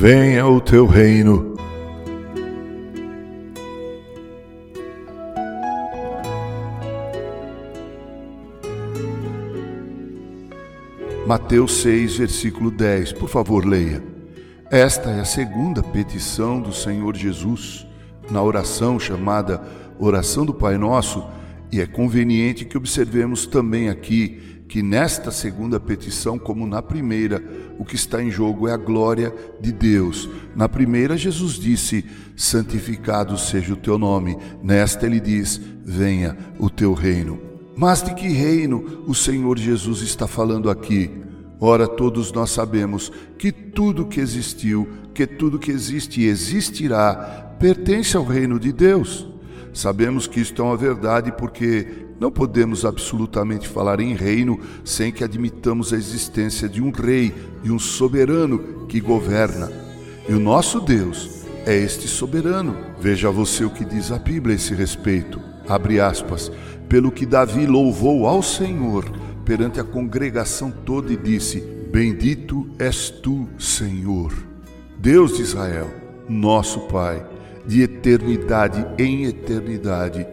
venha o teu reino. Mateus 6, versículo 10. Por favor, leia. Esta é a segunda petição do Senhor Jesus na oração chamada Oração do Pai Nosso, e é conveniente que observemos também aqui que nesta segunda petição, como na primeira, o que está em jogo é a glória de Deus. Na primeira, Jesus disse: Santificado seja o teu nome. Nesta, ele diz: Venha o teu reino. Mas de que reino o Senhor Jesus está falando aqui? Ora, todos nós sabemos que tudo que existiu, que tudo que existe e existirá, pertence ao reino de Deus. Sabemos que isto é uma verdade porque não podemos absolutamente falar em reino sem que admitamos a existência de um rei, de um soberano que governa. E o nosso Deus é este soberano. Veja você o que diz a Bíblia a esse respeito. Abre aspas pelo que Davi louvou ao Senhor perante a congregação toda e disse: Bendito és tu, Senhor, Deus de Israel, nosso Pai, de eternidade em eternidade.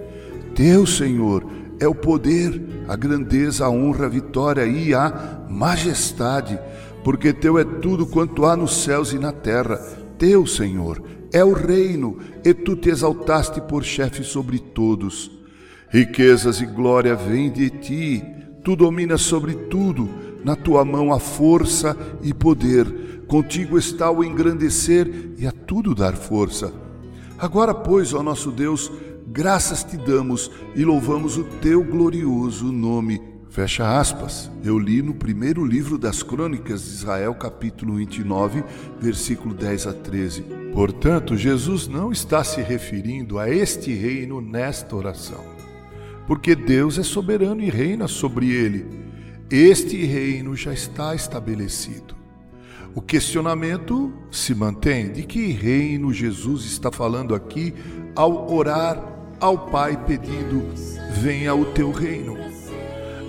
Teu, Senhor, é o poder, a grandeza, a honra, a vitória e a majestade, porque teu é tudo quanto há nos céus e na terra. Teu, Senhor, é o reino, e tu te exaltaste por chefe sobre todos. Riquezas e glória vêm de ti, tu dominas sobre tudo, na tua mão há força e poder, contigo está o engrandecer e a tudo dar força. Agora, pois, ó nosso Deus, graças te damos e louvamos o teu glorioso nome. Fecha aspas. Eu li no primeiro livro das Crônicas de Israel, capítulo 29, versículo 10 a 13. Portanto, Jesus não está se referindo a este reino nesta oração porque Deus é soberano e reina sobre ele. Este reino já está estabelecido. O questionamento se mantém: de que reino Jesus está falando aqui ao orar ao Pai pedindo: venha o teu reino?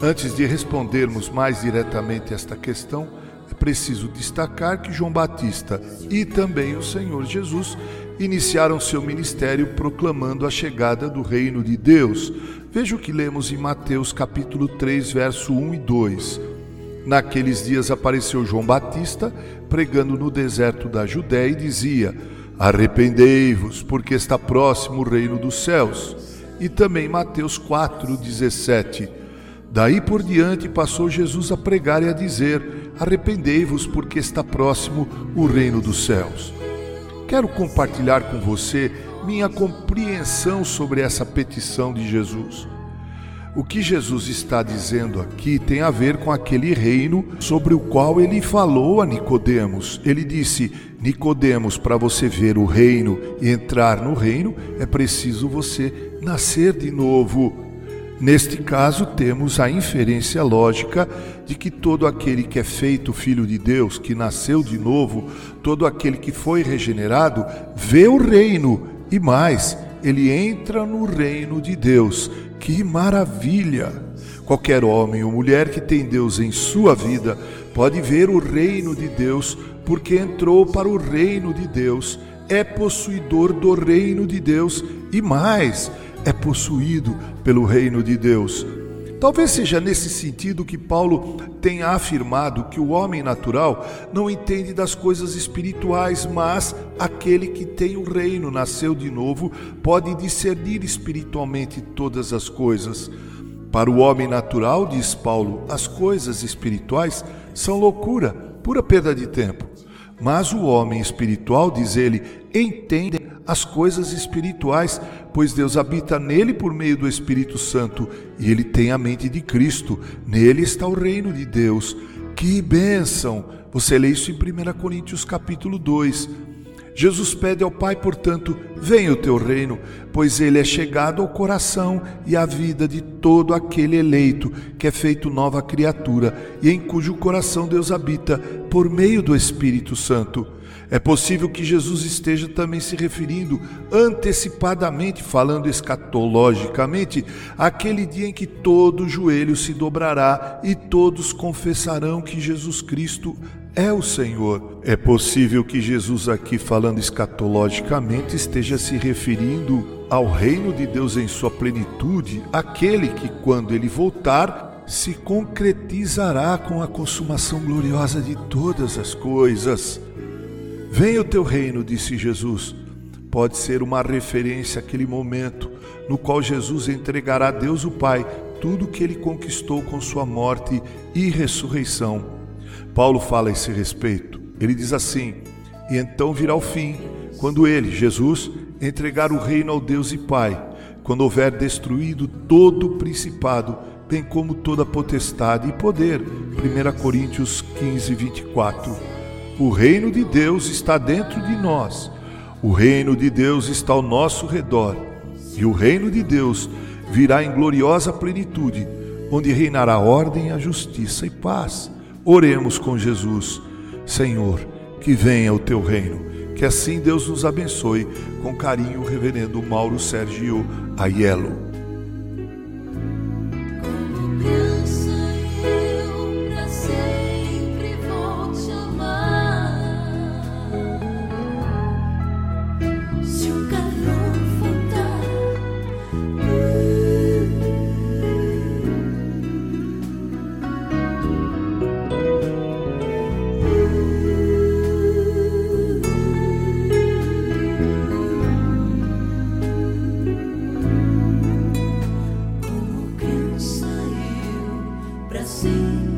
Antes de respondermos mais diretamente esta questão, é preciso destacar que João Batista e também o Senhor Jesus iniciaram seu ministério proclamando a chegada do reino de Deus. Veja o que lemos em Mateus capítulo 3, verso 1 e 2. Naqueles dias apareceu João Batista pregando no deserto da Judéia e dizia: Arrependei-vos, porque está próximo o reino dos céus. E também Mateus 4, 17. Daí por diante passou Jesus a pregar e a dizer: Arrependei-vos, porque está próximo o reino dos céus. Quero compartilhar com você minha compreensão sobre essa petição de Jesus. O que Jesus está dizendo aqui tem a ver com aquele reino sobre o qual ele falou a Nicodemos. Ele disse: Nicodemos, para você ver o reino e entrar no reino, é preciso você nascer de novo. Neste caso, temos a inferência lógica de que todo aquele que é feito filho de Deus, que nasceu de novo, todo aquele que foi regenerado, vê o reino e mais, ele entra no reino de Deus. Que maravilha! Qualquer homem ou mulher que tem Deus em sua vida pode ver o reino de Deus, porque entrou para o reino de Deus, é possuidor do reino de Deus e mais é possuído pelo reino de Deus. Talvez seja nesse sentido que Paulo tenha afirmado que o homem natural não entende das coisas espirituais, mas aquele que tem o reino, nasceu de novo, pode discernir espiritualmente todas as coisas. Para o homem natural, diz Paulo, as coisas espirituais são loucura, pura perda de tempo. Mas o homem espiritual, diz ele, entende as coisas espirituais, pois Deus habita nele por meio do Espírito Santo e ele tem a mente de Cristo. Nele está o reino de Deus. Que bênção! Você lê isso em 1 Coríntios capítulo 2. Jesus pede ao Pai, portanto, venha o teu reino, pois ele é chegado ao coração e à vida de todo aquele eleito que é feito nova criatura e em cujo coração Deus habita por meio do Espírito Santo. É possível que Jesus esteja também se referindo antecipadamente, falando escatologicamente, àquele dia em que todo joelho se dobrará e todos confessarão que Jesus Cristo é o Senhor. É possível que Jesus, aqui falando escatologicamente, esteja se referindo ao reino de Deus em sua plenitude, aquele que, quando ele voltar, se concretizará com a consumação gloriosa de todas as coisas. Venha o teu reino, disse Jesus. Pode ser uma referência àquele momento no qual Jesus entregará a Deus o Pai tudo o que ele conquistou com sua morte e ressurreição. Paulo fala a esse respeito. Ele diz assim: E então virá o fim, quando ele, Jesus, entregar o reino ao Deus e Pai, quando houver destruído todo o principado, bem como toda potestade e poder. 1 Coríntios 15, 24. O reino de Deus está dentro de nós. O reino de Deus está ao nosso redor. E o reino de Deus virá em gloriosa plenitude, onde reinará ordem, a justiça e paz. Oremos com Jesus. Senhor, que venha o teu reino. Que assim Deus nos abençoe. Com carinho, Reverendo Mauro Sérgio Aiello. para sempre.